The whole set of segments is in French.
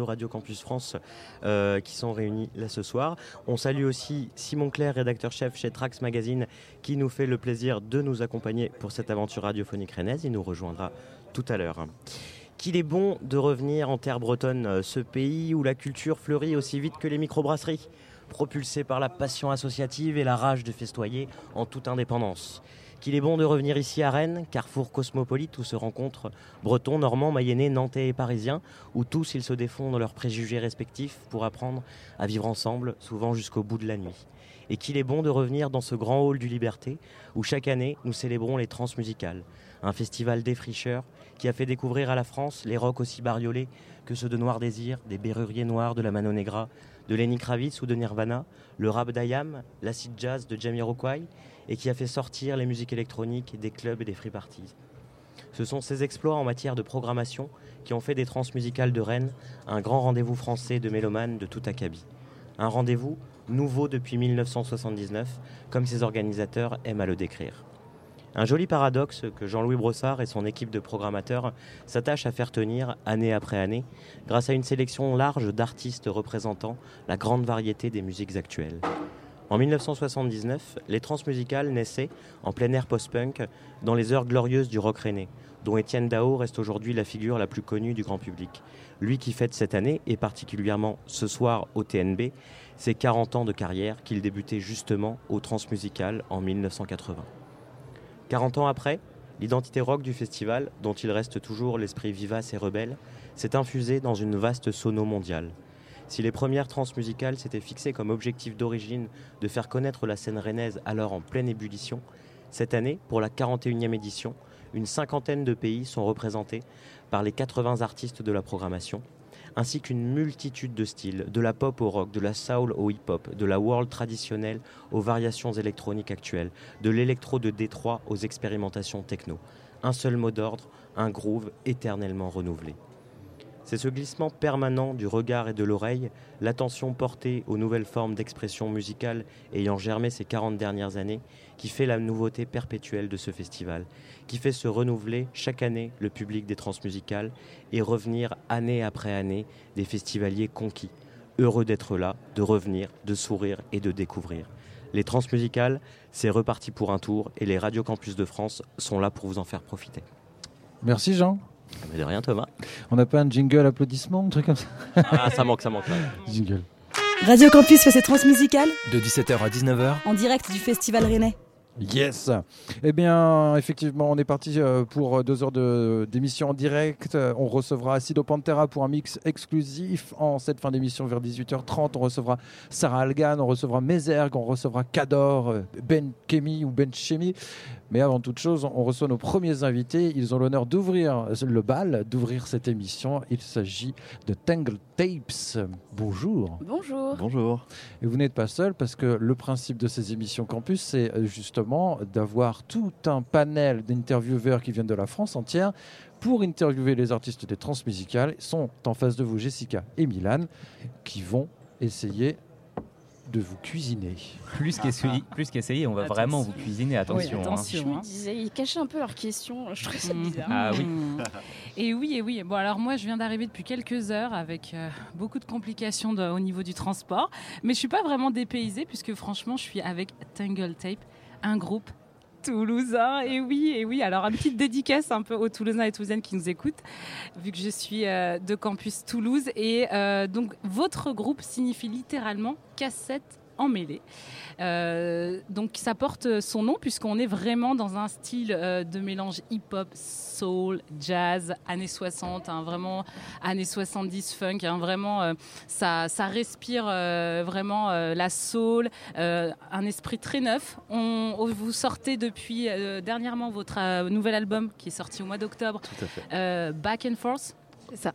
Radio Campus France euh, qui sont réunis là ce soir. On salue aussi Simon Claire, rédacteur-chef chez Trax Magazine, qui nous fait le plaisir de nous accompagner pour cette aventure radiophonique rennaise. Il nous rejoindra tout à l'heure. Qu'il est bon de revenir en terre bretonne, euh, ce pays où la culture fleurit aussi vite que les microbrasseries, propulsée par la passion associative et la rage de festoyer en toute indépendance qu'il est bon de revenir ici à Rennes, carrefour cosmopolite où se rencontrent bretons, normands, mayennais, nantais et parisiens, où tous ils se défont dans leurs préjugés respectifs pour apprendre à vivre ensemble, souvent jusqu'au bout de la nuit. Et qu'il est bon de revenir dans ce grand hall du Liberté, où chaque année nous célébrons les transmusicales, un festival défricheur qui a fait découvrir à la France les rocs aussi bariolés que ceux de Noir Désir, des Berruriers Noirs de la Mano Negra, de Lenny Kravitz ou de Nirvana, le rap d'Ayam, l'acid jazz de Jamiroquai, et qui a fait sortir les musiques électroniques des clubs et des free parties. Ce sont ces exploits en matière de programmation qui ont fait des transmusicales de Rennes un grand rendez-vous français de mélomanes de tout acabit. Un rendez-vous nouveau depuis 1979, comme ses organisateurs aiment à le décrire. Un joli paradoxe que Jean-Louis Brossard et son équipe de programmateurs s'attachent à faire tenir année après année grâce à une sélection large d'artistes représentant la grande variété des musiques actuelles. En 1979, les transmusicales naissaient en plein air post-punk dans les heures glorieuses du rock rennais, dont Étienne Dao reste aujourd'hui la figure la plus connue du grand public. Lui qui fête cette année, et particulièrement ce soir au TNB, ses 40 ans de carrière qu'il débutait justement au transmusical en 1980. 40 ans après, l'identité rock du festival, dont il reste toujours l'esprit vivace et rebelle, s'est infusée dans une vaste sono mondiale. Si les premières transmusicales s'étaient fixées comme objectif d'origine de faire connaître la scène rennaise alors en pleine ébullition, cette année, pour la 41e édition, une cinquantaine de pays sont représentés par les 80 artistes de la programmation, ainsi qu'une multitude de styles, de la pop au rock, de la soul au hip-hop, de la world traditionnelle aux variations électroniques actuelles, de l'électro de Détroit aux expérimentations techno. Un seul mot d'ordre, un groove éternellement renouvelé. C'est ce glissement permanent du regard et de l'oreille, l'attention portée aux nouvelles formes d'expression musicale ayant germé ces 40 dernières années, qui fait la nouveauté perpétuelle de ce festival, qui fait se renouveler chaque année le public des transmusicales et revenir année après année des festivaliers conquis, heureux d'être là, de revenir, de sourire et de découvrir. Les transmusicales, c'est reparti pour un tour et les radios campus de France sont là pour vous en faire profiter. Merci Jean. Ah, mais de rien, Thomas. On n'a pas un jingle applaudissement, un truc comme ça Ah, ça manque, ça manque. Jingle. Radio Campus fait ses transmusicales De 17h à 19h. en direct du Festival Rennais. Yes Eh bien, effectivement, on est parti euh, pour deux heures de- d'émission en direct. Euh, On recevra Acido Pantera pour un mix exclusif en cette fin d'émission vers 18h30. On recevra Sarah Algan, on recevra Mézergue, on recevra Cador, euh, Ben Kemi ou Ben Chemi. Mais avant toute chose, on reçoit nos premiers invités. Ils ont l'honneur d'ouvrir le bal, d'ouvrir cette émission. Il s'agit de Tangle Tapes. Bonjour. Bonjour. Bonjour. Et vous n'êtes pas seul parce que le principe de ces émissions campus, c'est euh, justement d'avoir tout un panel d'intervieweurs qui viennent de la France entière pour interviewer les artistes des transmusicales. Ils sont en face de vous Jessica et Milan qui vont essayer de vous cuisiner. Plus qu'essayer, plus qu'essayer, on va Attention. vraiment vous cuisiner, attention. hein. Je me disais, ils cachaient un peu leurs questions. Je trouvais ça Mhm. bizarre. Ah oui. Et oui, et oui. Bon, alors moi, je viens d'arriver depuis quelques heures avec euh, beaucoup de complications de- au niveau du transport. Mais je suis pas vraiment dépaysée puisque franchement, je suis avec Tangle Tape, un groupe toulousain. Et oui, et oui. Alors, une petite dédicace un peu aux Toulousains et Toulousaines qui nous écoutent, vu que je suis euh, de campus Toulouse. Et euh, donc, votre groupe signifie littéralement cassette emmêlée. Euh, donc ça porte son nom puisqu'on est vraiment dans un style euh, de mélange hip-hop, soul, jazz, années 60, hein, vraiment années 70 funk, hein, vraiment euh, ça, ça respire euh, vraiment euh, la soul, euh, un esprit très neuf. On, vous sortez depuis euh, dernièrement votre euh, nouvel album qui est sorti au mois d'octobre, euh, Back and Forth. C'est ça.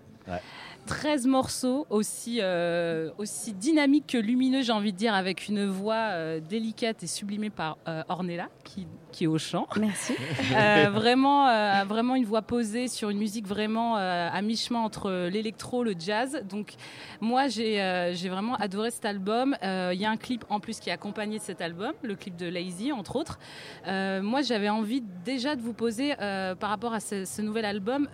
13 morceaux aussi, euh, aussi dynamiques que lumineux, j'ai envie de dire, avec une voix euh, délicate et sublimée par euh, Ornella, qui, qui est au chant. Merci. Vraiment, vraiment une voix posée sur une musique vraiment à mi-chemin entre l'électro, le jazz. Donc, moi, j'ai vraiment adoré cet album. Il y a un clip en plus qui a accompagné cet album, le clip de Lazy, entre autres. Moi, j'avais envie déjà de vous poser, par rapport à ce, ce nouvel album,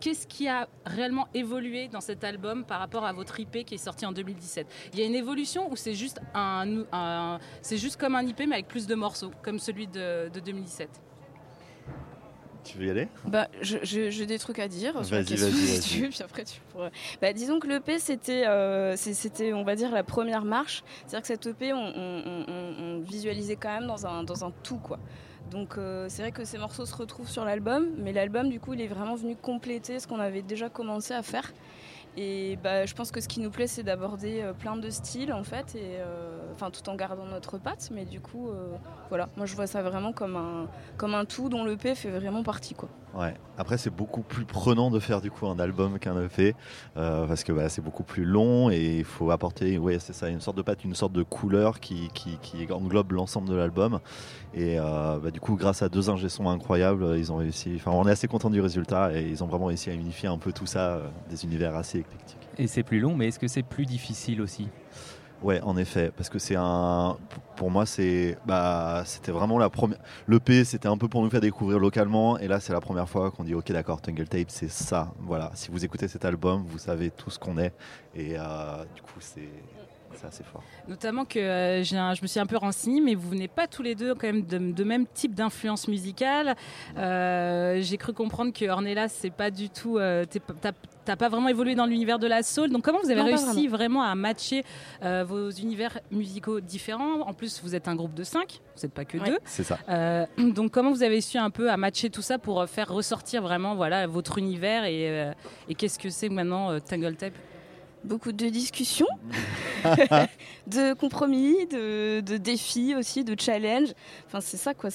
qu'est-ce qui a réellement évolué dans cet album par rapport à votre IP qui est sorti en 2017 Il y a une évolution ou c'est juste, un, c'est juste comme un IP mais avec plus de morceaux, comme celui de, 2017 tu veux y aller? Bah, J'ai des trucs à dire sur la question vas-y, puis après tu pourras... Bah, disons que l'EP, c'était, euh, c'était, on va dire, la première marche. C'est-à-dire que cette EP, on, on, on, visualisait quand même dans un, dans un tout, quoi. Donc euh, c'est vrai que ces morceaux se retrouvent sur l'album, mais l'album du coup il est vraiment venu compléter ce qu'on avait déjà commencé à faire. Et bah, je pense que ce qui nous plaît, c'est d'aborder euh, plein de styles, en fait, et, euh, tout en gardant notre patte. Mais du coup, euh, voilà, moi je vois ça vraiment comme un, comme un tout dont l'EP fait vraiment partie. Quoi. Ouais. Après, c'est beaucoup plus prenant de faire du coup un album qu'un EP, parce que bah, c'est beaucoup plus long et il faut apporter, c'est ça, une sorte de patte, une sorte de couleur qui, englobe l'ensemble de l'album. Et bah, du coup, grâce à deux ingé incroyables, ils ont réussi. Enfin, on est assez content du résultat et ils ont vraiment réussi à unifier un peu tout ça, des univers assez et c'est plus long, mais est-ce que c'est plus difficile aussi? Ouais, en effet, parce que c'est un. Pour moi, c'est. Bah, c'était vraiment la première. L'EP, c'était un peu pour nous faire découvrir localement, et là, c'est la première fois qu'on dit Ok, d'accord, Tangle Tape, c'est ça. Voilà. Si vous écoutez cet album, vous savez tout ce qu'on est, et euh, du coup, c'est c'est assez fort. Notamment que euh, je me suis un peu renseignée, mais vous n'êtes pas tous les deux quand même de, même type d'influence musicale. Euh, j'ai cru comprendre que Ornella, c'est pas du tout. Euh, t'as pas vraiment évolué dans l'univers de la soul. Donc comment vous avez réussi vraiment. à matcher vos univers musicaux différents? En plus, vous êtes un groupe de cinq, vous n'êtes pas que deux. C'est ça. donc comment vous avez su un peu à matcher tout ça pour faire ressortir vraiment voilà votre univers et, et qu'est-ce que c'est maintenant Tangle Tape beaucoup de discussions, de compromis, de, défis aussi, de challenges. Enfin, c'est ça quoi.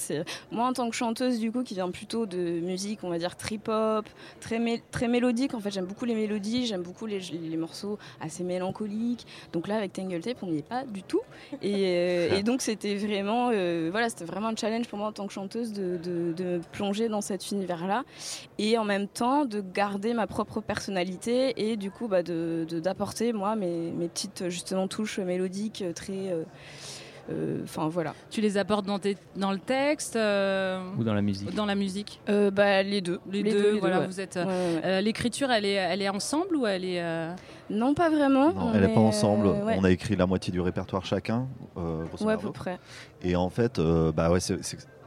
Moi en tant que chanteuse du coup qui vient plutôt de musique, on va dire trip hop, très très mélodique. En fait, j'aime beaucoup les mélodies, j'aime beaucoup les, morceaux assez mélancoliques. Donc là, avec Tangle Tape, on n'y est pas du tout. Et, euh, donc c'était vraiment, euh, voilà, c'était vraiment un challenge pour moi en tant que chanteuse de, de plonger dans cet univers-là et en même temps de garder ma propre personnalité et du coup bah, de apporter moi mes, mes, petites justement touches mélodiques euh, très euh, euh, enfin voilà. Tu les apportes dans, tes, dans le texte ou dans la musique Dans la musique? bah les deux. Les, deux, voilà. Vous êtes. L'écriture, elle est, elle est ensemble ou elle est Non, pas vraiment. Non, elle n'est pas ensemble. On a écrit la moitié du répertoire chacun. ouais, à peu près. Et en fait, bah ouais, c'est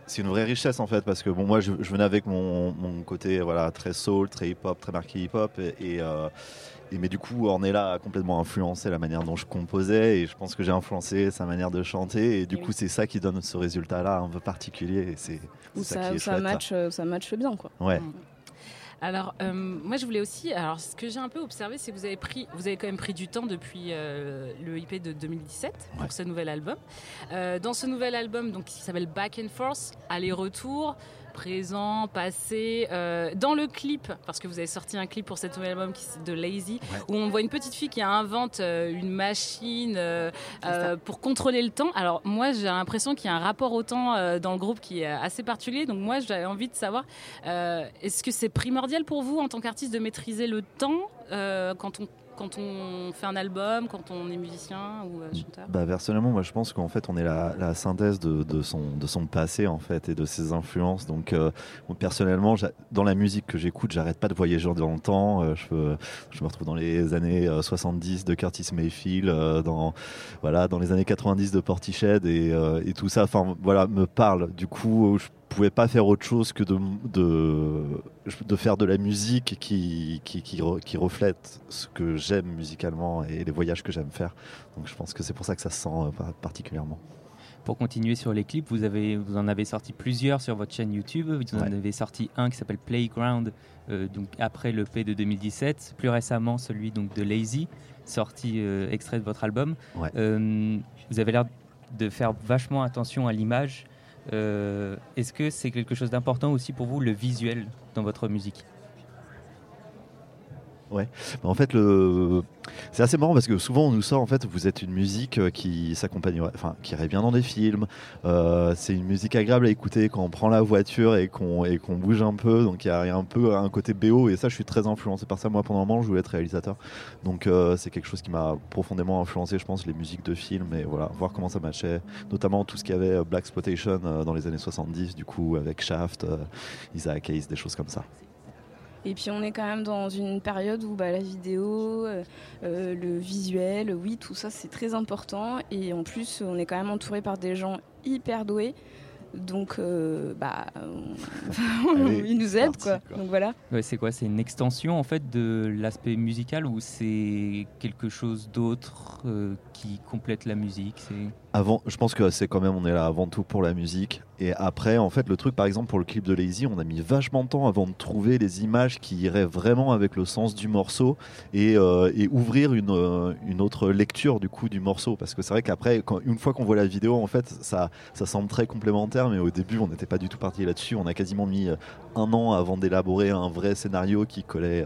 c'est une vraie richesse en fait parce que bon moi je, venais avec mon, mon, côté voilà très soul, très hip hop, très marqué hip hop et, et, mais du coup Ornella a complètement influencé la manière dont je composais et je pense que j'ai influencé sa manière de chanter et du coup c'est ça qui donne ce résultat là un peu particulier et c'est ça, ça, ça match ça match bien quoi. Ouais. Mm. Alors, euh, moi, je voulais aussi. Alors, ce que j'ai un peu observé, c'est que vous avez pris, vous avez quand même pris du temps depuis euh, le IP de 2017 pour ce nouvel album. Euh, dans ce nouvel album, donc qui s'appelle Back and Forth, aller-retour présent, passé. Euh, dans le clip, parce que vous avez sorti un clip pour cet nouvel album qui, de Lazy, où on voit une petite fille qui invente euh, une machine euh, pour contrôler le temps. Alors moi, j'ai l'impression qu'il y a un rapport au temps dans le groupe qui est assez particulier. Donc moi, j'avais envie de savoir, est-ce que c'est primordial pour vous en tant qu'artiste de maîtriser le temps quand on quand on fait un album, quand on est musicien ou euh, chanteur? Bah, Personnellement, moi je pense qu'en fait on est la, synthèse de, son, de son passé en fait et de ses influences. Donc euh, personnellement, dans la musique que j'écoute, j'arrête pas de voyager dans le temps. Euh, je, me retrouve dans les années 70 de Curtis Mayfield, dans, voilà, dans les années 90 de Portiched et, tout ça enfin, voilà, me parle. Du coup, pouvais pas faire autre chose que de, de, de faire de la musique qui, qui, qui, reflète ce que j'aime musicalement et les voyages que j'aime faire. Donc je pense que c'est pour ça que ça se sent euh, particulièrement. Pour continuer sur les clips, vous, avez, vous en avez sorti plusieurs sur votre chaîne YouTube. Vous en avez sorti un qui s'appelle Playground, euh, donc après le P de 2017. Plus récemment, celui donc de Lazy, sorti euh, extrait de votre album. vous avez l'air de faire vachement attention à l'image est-ce que c'est quelque chose d'important aussi pour vous, le visuel dans votre musique? Ouais. Bah, en fait, c'est assez marrant parce que souvent on nous sort en fait, vous êtes une musique euh, qui s'accompagnerait, enfin, qui irait bien dans des films. Euh, c'est une musique agréable à écouter quand on prend la voiture et qu'on et qu'on bouge un peu. Donc il y, a un peu un côté BO et ça, je suis très influencé par ça. Moi, pendant un moment, je voulais être réalisateur. Donc euh, c'est quelque chose qui m'a profondément influencé, je pense, les musiques de films et voilà, voir comment ça matchait, notamment tout ce qu'il y avait Black Exploitation dans les années 70, du coup avec Shaft, Isaac Hayes, des choses comme ça. Et puis on est quand même dans une période où bah, la vidéo, euh, euh, le visuel, oui, tout ça c'est très important. Et en plus, on est quand même entouré par des gens hyper doués. Donc, euh, bah, on- Allez, ils nous aident, quoi. quoi. Donc voilà. Ouais, c'est quoi? C'est une extension en fait de l'aspect musical ou c'est quelque chose d'autre euh, qui complète la musique? C'est Avant, je pense que c'est quand même, on est là avant tout pour la musique. Et après, en fait, le truc, par exemple, pour le clip de Lazy, on a mis vachement de temps avant de trouver les images qui iraient vraiment avec le sens du morceau et, euh, ouvrir une, euh, une autre lecture du coup du morceau. Parce que c'est vrai qu'après, une fois qu'on voit la vidéo, en fait, ça, ça semble très complémentaire. Mais au début, on n'était pas du tout parti là-dessus. On a quasiment mis euh, un an avant d'élaborer un vrai scénario qui collait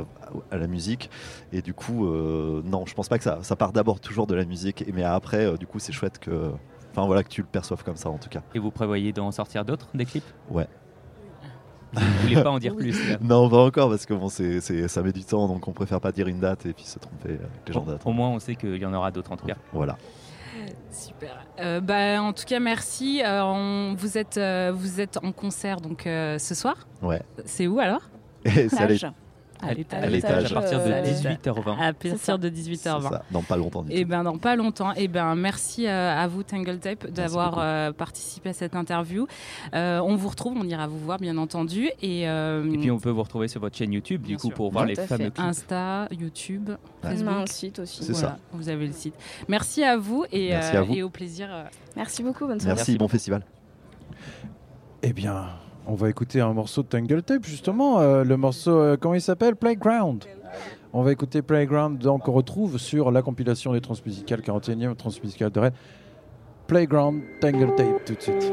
à, la musique. Et du coup, non, je pense pas que ça, ça part d'abord toujours de la musique. Mais après, du coup, c'est chouette que. Enfin voilà, que tu le perçoives comme ça en tout cas. Et vous prévoyez d'en sortir d'autres, des clips Ouais. Vous voulez pas en dire plus là? Non, pas encore parce que bon, c'est, c'est- ça met du temps, donc on préfère pas dire une date et puis se tromper avec les gens Au d'attente. moins, on sait qu'il y en aura d'autres en tout cas. Voilà. Super. Euh, bah, en tout cas, merci. Euh, on- vous, êtes, euh, vous êtes en concert donc euh, ce soir. Ouais. C'est où alors? C'est à. À l'étage. À. À partir de Euh, 18h20. À C'est ça. partir de c'est 18h20. ça, dans pas longtemps du Et tout. ben dans pas longtemps. Et ben merci euh, à vous Tangle Tape d'avoir euh, participé à cette interview. Euh, on vous retrouve, on ira vous voir bien entendu. Et, euh, Et puis on peut vous retrouver sur votre chaîne YouTube Bien du coup sûr. pour voir Tout les à fameux clips. Insta, YouTube, Ouais. On a Facebook. un site aussi. C'est Voilà, ça. Vous avez le site. Merci à vous et, Merci à euh, vous. et au plaisir. euh, Merci beaucoup, bonne soirée. Merci, bon festival. Eh bien, on va écouter un morceau de Tangle Tape, justement. euh, le morceau, euh, comment il s'appelle? Playground. On va écouter Playground, donc on retrouve sur la compilation des transmusicales, 41e transmusicale de. Playground, Tangle Tape, tout de suite.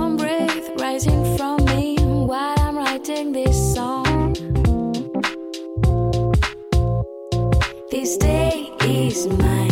is mine.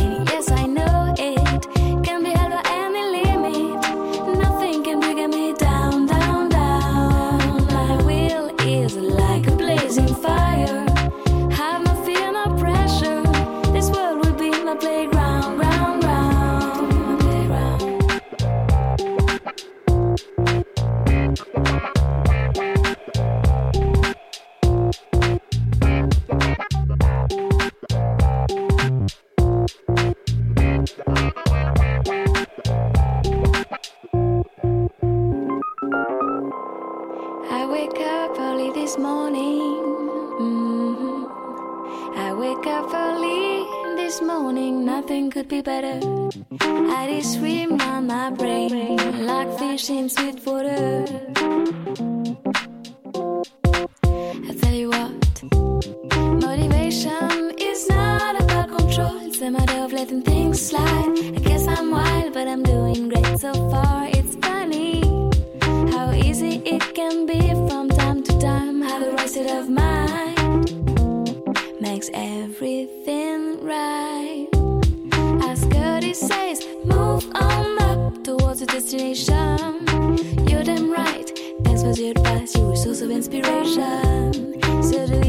I swim on my brain like fish in sweet water. I tell you what, motivation is not about control. It's a matter of letting things slide. I guess I'm wild, but I'm doing great so far. It's funny how easy it can be from time to time. How the right state of mind makes everything right. Destination. You're damn right. Thanks for the advice, you're a source of inspiration. So, do